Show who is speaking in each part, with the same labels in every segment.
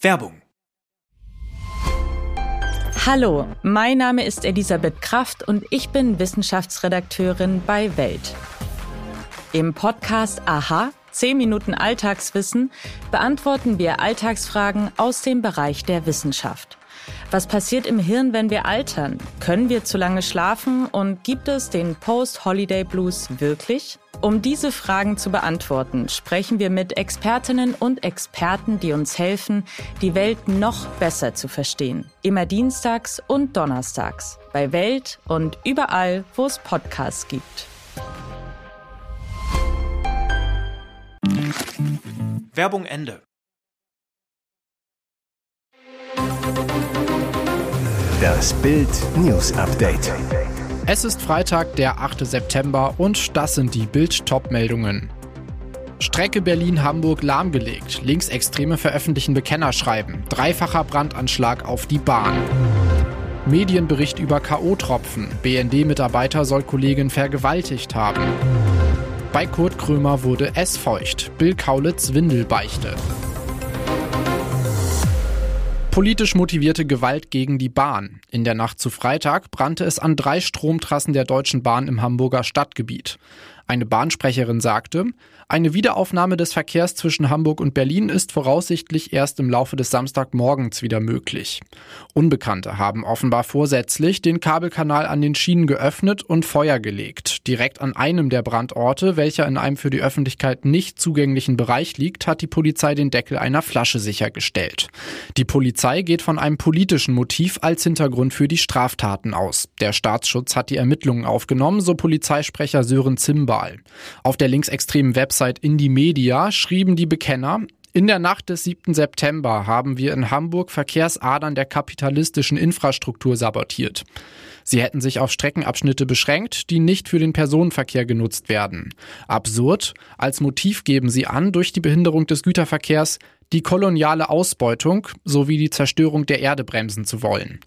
Speaker 1: Werbung.
Speaker 2: Hallo, mein Name ist Elisabeth Kraft und ich bin Wissenschaftsredakteurin bei Welt. Im Podcast Aha, 10 Minuten Alltagswissen, beantworten wir Alltagsfragen aus dem Bereich der Wissenschaft. Was passiert im Hirn, wenn wir altern? Können wir zu lange schlafen und gibt es den Post-Holiday Blues wirklich? Um diese Fragen zu beantworten, sprechen wir mit Expertinnen und Experten, die uns helfen, die Welt noch besser zu verstehen. Immer dienstags und donnerstags bei Welt und überall, wo es Podcasts gibt.
Speaker 1: Werbung Ende.
Speaker 3: Das Bild News Update.
Speaker 4: Es ist Freitag, der 8. September und das sind die Bild Top-Meldungen. Strecke Berlin-Hamburg lahmgelegt. Linksextreme veröffentlichen Bekennerschreiben. Dreifacher Brandanschlag auf die Bahn. Medienbericht über K.O.-Tropfen. BND-Mitarbeiter soll Kollegin vergewaltigt haben. Bei Kurt Krömer wurde es feucht. Bill Kaulitz Windelbeichte. Politisch motivierte Gewalt gegen die Bahn. In der Nacht zu Freitag brannte es an drei Stromtrassen der Deutschen Bahn im Hamburger Stadtgebiet. Eine Bahnsprecherin sagte, eine Wiederaufnahme des Verkehrs zwischen Hamburg und Berlin ist voraussichtlich erst im Laufe des Samstagmorgens wieder möglich. Unbekannte haben offenbar vorsätzlich den Kabelkanal an den Schienen geöffnet und Feuer gelegt. Direkt an einem der Brandorte, welcher in einem für die Öffentlichkeit nicht zugänglichen Bereich liegt, hat die Polizei den Deckel einer Flasche sichergestellt. Die Polizei geht von einem politischen Motiv als Hintergrund für die Straftaten aus. Der Staatsschutz hat die Ermittlungen aufgenommen, so Polizeisprecher Sören Zimbal. Auf der linksextremen Website Indie Media schrieben die Bekenner, in der Nacht des 7. September haben wir in Hamburg Verkehrsadern der kapitalistischen Infrastruktur sabotiert. Sie hätten sich auf Streckenabschnitte beschränkt, die nicht für den Personenverkehr genutzt werden. Absurd, als Motiv geben sie an, durch die Behinderung des Güterverkehrs die koloniale Ausbeutung sowie die Zerstörung der Erde bremsen zu wollen.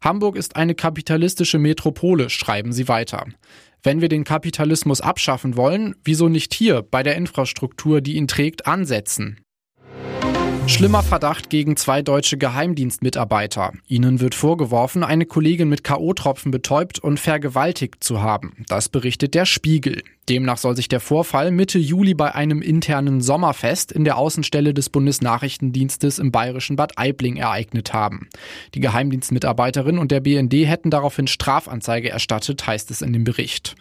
Speaker 4: Hamburg ist eine kapitalistische Metropole, schreiben sie weiter. Wenn wir den Kapitalismus abschaffen wollen, wieso nicht hier bei der Infrastruktur, die ihn trägt, ansetzen? Schlimmer Verdacht gegen zwei deutsche Geheimdienstmitarbeiter. Ihnen wird vorgeworfen, eine Kollegin mit K.O.-Tropfen betäubt und vergewaltigt zu haben. Das berichtet der Spiegel. Demnach soll sich der Vorfall Mitte Juli bei einem internen Sommerfest in der Außenstelle des Bundesnachrichtendienstes im bayerischen Bad Aibling ereignet haben. Die Geheimdienstmitarbeiterin und der BND hätten daraufhin Strafanzeige erstattet, heißt es in dem Bericht.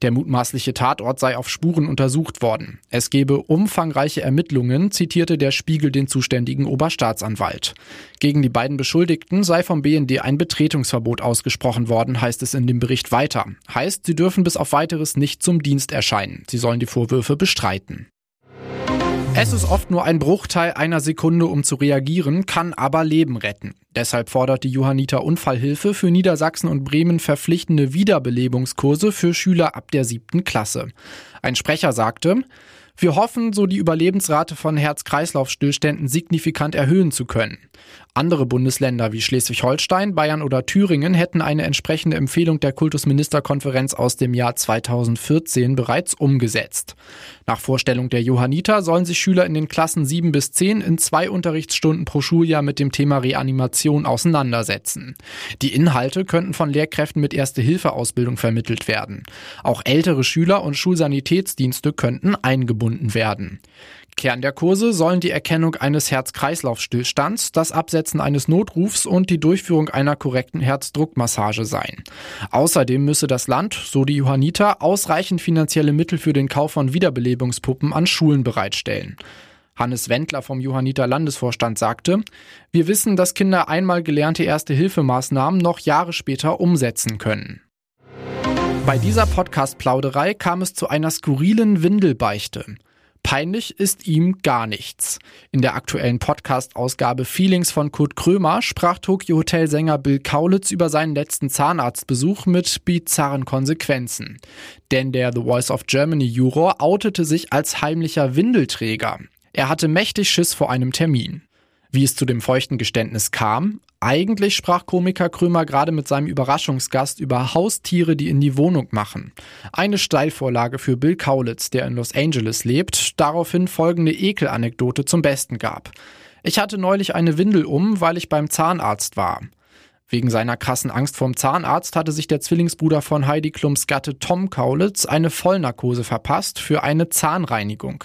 Speaker 4: Der mutmaßliche Tatort sei auf Spuren untersucht worden. Es gebe umfangreiche Ermittlungen, zitierte der Spiegel den zuständigen Oberstaatsanwalt. Gegen die beiden Beschuldigten sei vom BND ein Betretungsverbot ausgesprochen worden, heißt es in dem Bericht weiter. Heißt, sie dürfen bis auf weiteres nicht zum Dienst Dienst erscheinen. Sie sollen die Vorwürfe bestreiten. Es ist oft nur ein Bruchteil einer Sekunde, um zu reagieren, kann aber Leben retten. Deshalb fordert die Johanniter Unfallhilfe für Niedersachsen und Bremen verpflichtende Wiederbelebungskurse für Schüler ab der siebten Klasse. Ein Sprecher sagte, wir hoffen, so die Überlebensrate von Herz-Kreislauf-Stillständen signifikant erhöhen zu können. Andere Bundesländer wie Schleswig-Holstein, Bayern oder Thüringen hätten eine entsprechende Empfehlung der Kultusministerkonferenz aus dem Jahr 2014 bereits umgesetzt. Nach Vorstellung der Johanniter sollen sich Schüler in den Klassen 7 bis 10 in zwei Unterrichtsstunden pro Schuljahr mit dem Thema Reanimation auseinandersetzen. Die Inhalte könnten von Lehrkräften mit Erste-Hilfe-Ausbildung vermittelt werden. Auch ältere Schüler und Schulsanitätsdienste könnten eingebunden werden. Kern der Kurse sollen die Erkennung eines Herz-Kreislauf-Stillstands, das Absetzen eines Notrufs und die Durchführung einer korrekten Herzdruckmassage sein. Außerdem müsse das Land, so die Johanniter, ausreichend finanzielle Mittel für den Kauf von Wiederbelebungspuppen an Schulen bereitstellen. Hannes Wendler vom Johanniter Landesvorstand sagte, wir wissen, dass Kinder einmal gelernte Erste-Hilfemaßnahmen noch Jahre später umsetzen können. Bei dieser Podcast-Plauderei kam es zu einer skurrilen Windelbeichte. Peinlich ist ihm gar nichts. In der aktuellen Podcast-Ausgabe Feelings von Kurt Krömer sprach Tokyo Hotel-Sänger Bill Kaulitz über seinen letzten Zahnarztbesuch mit bizarren Konsequenzen. Denn der The Voice of Germany Juror outete sich als heimlicher Windelträger. Er hatte mächtig Schiss vor einem Termin. Wie es zu dem feuchten Geständnis kam? Eigentlich sprach Komiker Krömer gerade mit seinem Überraschungsgast über Haustiere, die in die Wohnung machen. Eine Steilvorlage für Bill Kaulitz, der in Los Angeles lebt, daraufhin folgende Ekelanekdote zum Besten gab. Ich hatte neulich eine Windel um, weil ich beim Zahnarzt war. Wegen seiner krassen Angst vorm Zahnarzt hatte sich der Zwillingsbruder von Heidi Klums Gatte Tom Kaulitz eine Vollnarkose verpasst für eine Zahnreinigung.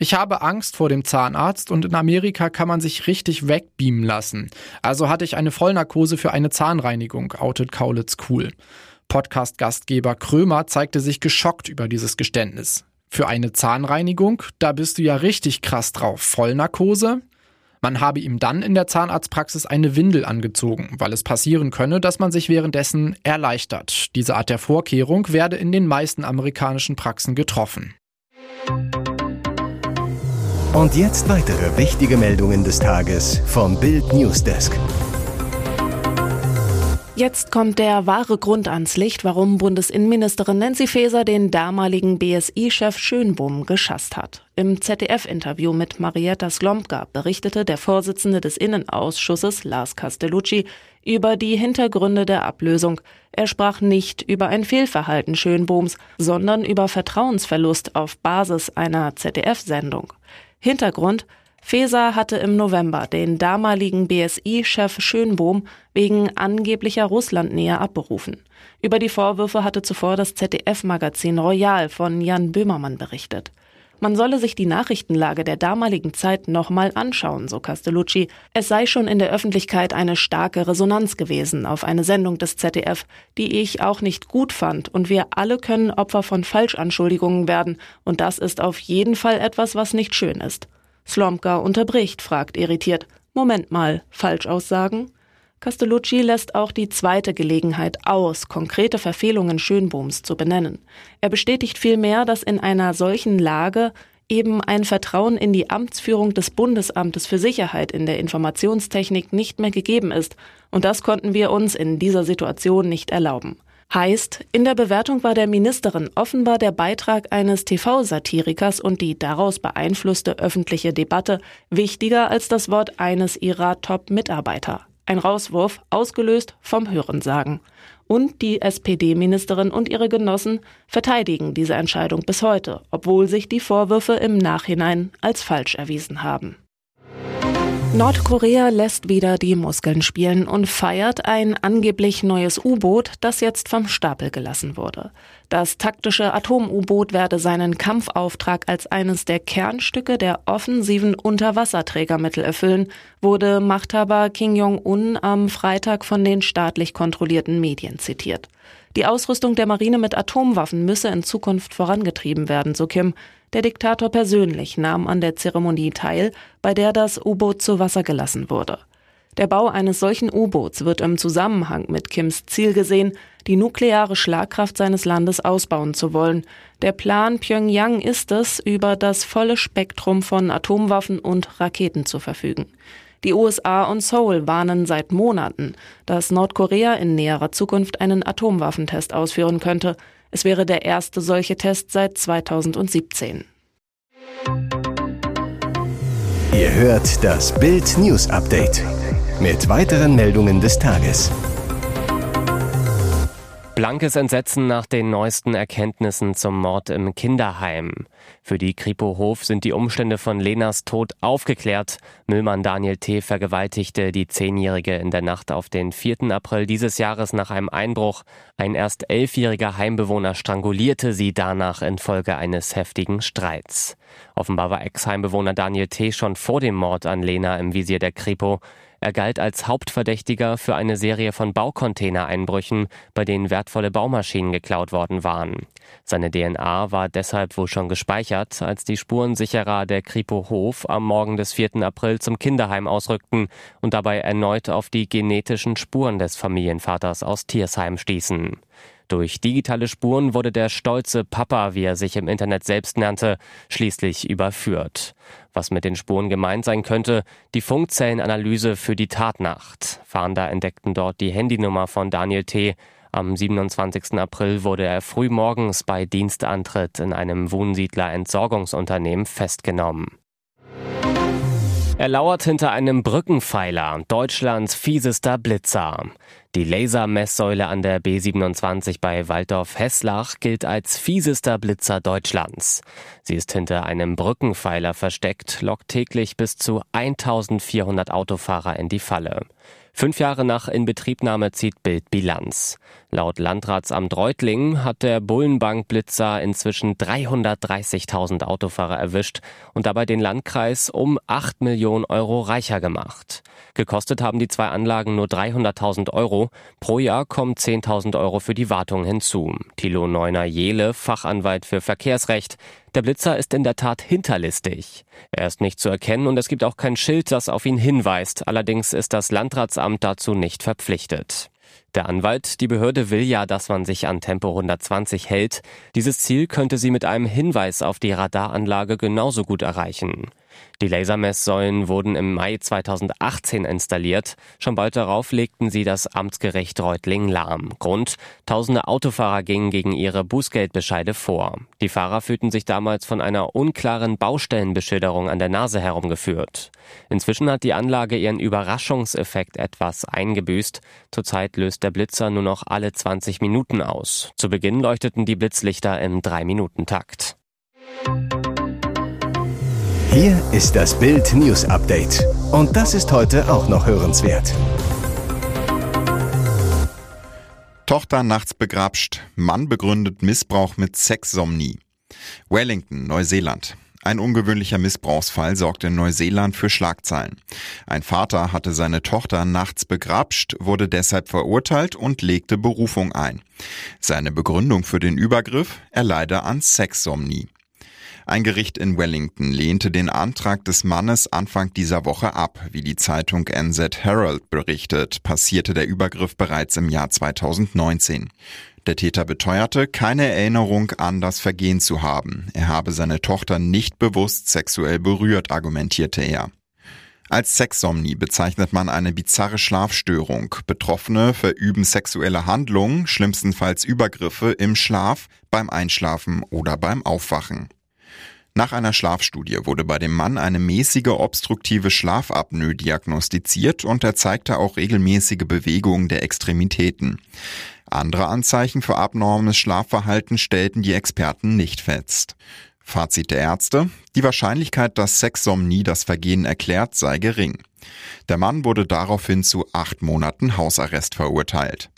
Speaker 4: Ich habe Angst vor dem Zahnarzt und in Amerika kann man sich richtig wegbeamen lassen. Also hatte ich eine Vollnarkose für eine Zahnreinigung, outet Kaulitz cool. Podcast-Gastgeber Krömer zeigte sich geschockt über dieses Geständnis. Für eine Zahnreinigung, da bist du ja richtig krass drauf. Vollnarkose? Man habe ihm dann in der Zahnarztpraxis eine Windel angezogen, weil es passieren könne, dass man sich währenddessen erleichtert. Diese Art der Vorkehrung werde in den meisten amerikanischen Praxen getroffen.
Speaker 3: Und jetzt weitere wichtige Meldungen des Tages vom Bild Newsdesk.
Speaker 5: Jetzt kommt der wahre Grund ans Licht, warum Bundesinnenministerin Nancy Faeser den damaligen BSI-Chef Schönbohm geschasst hat. Im ZDF-Interview mit Marietta Slomka berichtete der Vorsitzende des Innenausschusses, Lars Castellucci, über die Hintergründe der Ablösung. Er sprach nicht über ein Fehlverhalten Schönbohms, sondern über Vertrauensverlust auf Basis einer ZDF-Sendung. Hintergrund Feser hatte im November den damaligen BSI-Chef Schönbohm wegen angeblicher Russlandnähe abberufen. Über die Vorwürfe hatte zuvor das ZDF-Magazin Royal von Jan Böhmermann berichtet. Man solle sich die Nachrichtenlage der damaligen Zeit nochmal anschauen, so Castellucci. Es sei schon in der Öffentlichkeit eine starke Resonanz gewesen auf eine Sendung des ZDF, die ich auch nicht gut fand, und wir alle können Opfer von Falschanschuldigungen werden, und das ist auf jeden Fall etwas, was nicht schön ist. Slomka unterbricht, fragt irritiert. Moment mal, Falschaussagen? Castellucci lässt auch die zweite Gelegenheit aus, konkrete Verfehlungen Schönbohms zu benennen. Er bestätigt vielmehr, dass in einer solchen Lage eben ein Vertrauen in die Amtsführung des Bundesamtes für Sicherheit in der Informationstechnik nicht mehr gegeben ist, und das konnten wir uns in dieser Situation nicht erlauben. Heißt, in der Bewertung war der Ministerin offenbar der Beitrag eines TV-Satirikers und die daraus beeinflusste öffentliche Debatte wichtiger als das Wort eines ihrer Top-Mitarbeiter. Ein Rauswurf, ausgelöst vom Hörensagen. Und die SPD-Ministerin und ihre Genossen verteidigen diese Entscheidung bis heute, obwohl sich die Vorwürfe im Nachhinein als falsch erwiesen haben. Nordkorea lässt wieder die Muskeln spielen und feiert ein angeblich neues U-Boot, das jetzt vom Stapel gelassen wurde. Das taktische Atom-U-Boot werde seinen Kampfauftrag als eines der Kernstücke der offensiven Unterwasserträgermittel erfüllen, wurde Machthaber Kim Jong-un am Freitag von den staatlich kontrollierten Medien zitiert. Die Ausrüstung der Marine mit Atomwaffen müsse in Zukunft vorangetrieben werden, so Kim. Der Diktator persönlich nahm an der Zeremonie teil, bei der das U-Boot zu Wasser gelassen wurde. Der Bau eines solchen U-Boots wird im Zusammenhang mit Kims Ziel gesehen, die nukleare Schlagkraft seines Landes ausbauen zu wollen. Der Plan Pyongyang ist es, über das volle Spektrum von Atomwaffen und Raketen zu verfügen. Die USA und Seoul warnen seit Monaten, dass Nordkorea in näherer Zukunft einen Atomwaffentest ausführen könnte. Es wäre der erste solche Test seit 2017.
Speaker 3: Ihr hört das Bild News Update mit weiteren Meldungen des Tages.
Speaker 6: Blankes Entsetzen nach den neuesten Erkenntnissen zum Mord im Kinderheim. Für die Kripo Hof sind die Umstände von Lenas Tod aufgeklärt. Müllmann Daniel T. vergewaltigte die Zehnjährige in der Nacht auf den 4. April dieses Jahres nach einem Einbruch. Ein erst elfjähriger Heimbewohner strangulierte sie danach infolge eines heftigen Streits. Offenbar war Ex-Heimbewohner Daniel T. schon vor dem Mord an Lena im Visier der Kripo. Er galt als Hauptverdächtiger für eine Serie von Baucontainereinbrüchen, bei denen wertvolle Baumaschinen geklaut worden waren. Seine DNA war deshalb wohl schon gespeichert, als die Spurensicherer der Kripo Hof am Morgen des 4. April zum Kinderheim ausrückten und dabei erneut auf die genetischen Spuren des Familienvaters aus Tiersheim stießen. Durch digitale Spuren wurde der stolze Papa, wie er sich im Internet selbst nannte, schließlich überführt. Was mit den Spuren gemeint sein könnte, die Funkzellenanalyse für die Tatnacht. Fahnder entdeckten dort die Handynummer von Daniel T. Am 27. April wurde er frühmorgens bei Dienstantritt in einem Wohnsiedler-Entsorgungsunternehmen festgenommen. Er lauert hinter einem Brückenpfeiler, Deutschlands fiesester Blitzer. Die Lasermesssäule an der B27 bei Waldorf-Hesslach gilt als fiesester Blitzer Deutschlands. Sie ist hinter einem Brückenpfeiler versteckt, lockt täglich bis zu 1400 Autofahrer in die Falle. Fünf Jahre nach Inbetriebnahme zieht Bild Bilanz. Laut Landratsamt Reutlingen hat der Bullenbank-Blitzer inzwischen 330.000 Autofahrer erwischt und dabei den Landkreis um 8 Millionen Euro reicher gemacht. Gekostet haben die zwei Anlagen nur 300.000 Euro. Pro Jahr kommen 10.000 Euro für die Wartung hinzu. Thilo Neuner-Jele, Fachanwalt für Verkehrsrecht. Der Blitzer ist in der Tat hinterlistig. Er ist nicht zu erkennen und es gibt auch kein Schild, das auf ihn hinweist. Allerdings ist das Landratsamt dazu nicht verpflichtet. Der Anwalt, die Behörde will ja, dass man sich an Tempo 120 hält. Dieses Ziel könnte sie mit einem Hinweis auf die Radaranlage genauso gut erreichen. Die Lasermesssäulen wurden im Mai 2018 installiert. Schon bald darauf legten sie das Amtsgericht Reutling lahm. Grund, tausende Autofahrer gingen gegen ihre Bußgeldbescheide vor. Die Fahrer fühlten sich damals von einer unklaren Baustellenbeschilderung an der Nase herumgeführt. Inzwischen hat die Anlage ihren Überraschungseffekt etwas eingebüßt. Zurzeit löst der Blitzer nur noch alle 20 Minuten aus. Zu Beginn leuchteten die Blitzlichter im 3-Minuten-Takt.
Speaker 3: Hier ist das Bild News Update. Und das ist heute auch noch hörenswert.
Speaker 7: Tochter nachts begrapscht, Mann begründet Missbrauch mit Sexsomnie. Wellington, Neuseeland. Ein ungewöhnlicher Missbrauchsfall sorgte in Neuseeland für Schlagzeilen. Ein Vater hatte seine Tochter nachts begrapscht, wurde deshalb verurteilt und legte Berufung ein. Seine Begründung für den Übergriff, er leide an Sexsomnie. Ein Gericht in Wellington lehnte den Antrag des Mannes Anfang dieser Woche ab. Wie die Zeitung NZ Herald berichtet, passierte der Übergriff bereits im Jahr 2019. Der Täter beteuerte, keine Erinnerung an das Vergehen zu haben. Er habe seine Tochter nicht bewusst sexuell berührt, argumentierte er. Als Sexsomnie bezeichnet man eine bizarre Schlafstörung. Betroffene verüben sexuelle Handlungen, schlimmstenfalls Übergriffe im Schlaf, beim Einschlafen oder beim Aufwachen. Nach einer Schlafstudie wurde bei dem Mann eine mäßige obstruktive Schlafapnoe diagnostiziert und er zeigte auch regelmäßige Bewegungen der Extremitäten. Andere Anzeichen für abnormes Schlafverhalten stellten die Experten nicht fest. Fazit der Ärzte, die Wahrscheinlichkeit, dass Sexsomnie das Vergehen erklärt, sei gering. Der Mann wurde daraufhin zu acht Monaten Hausarrest verurteilt.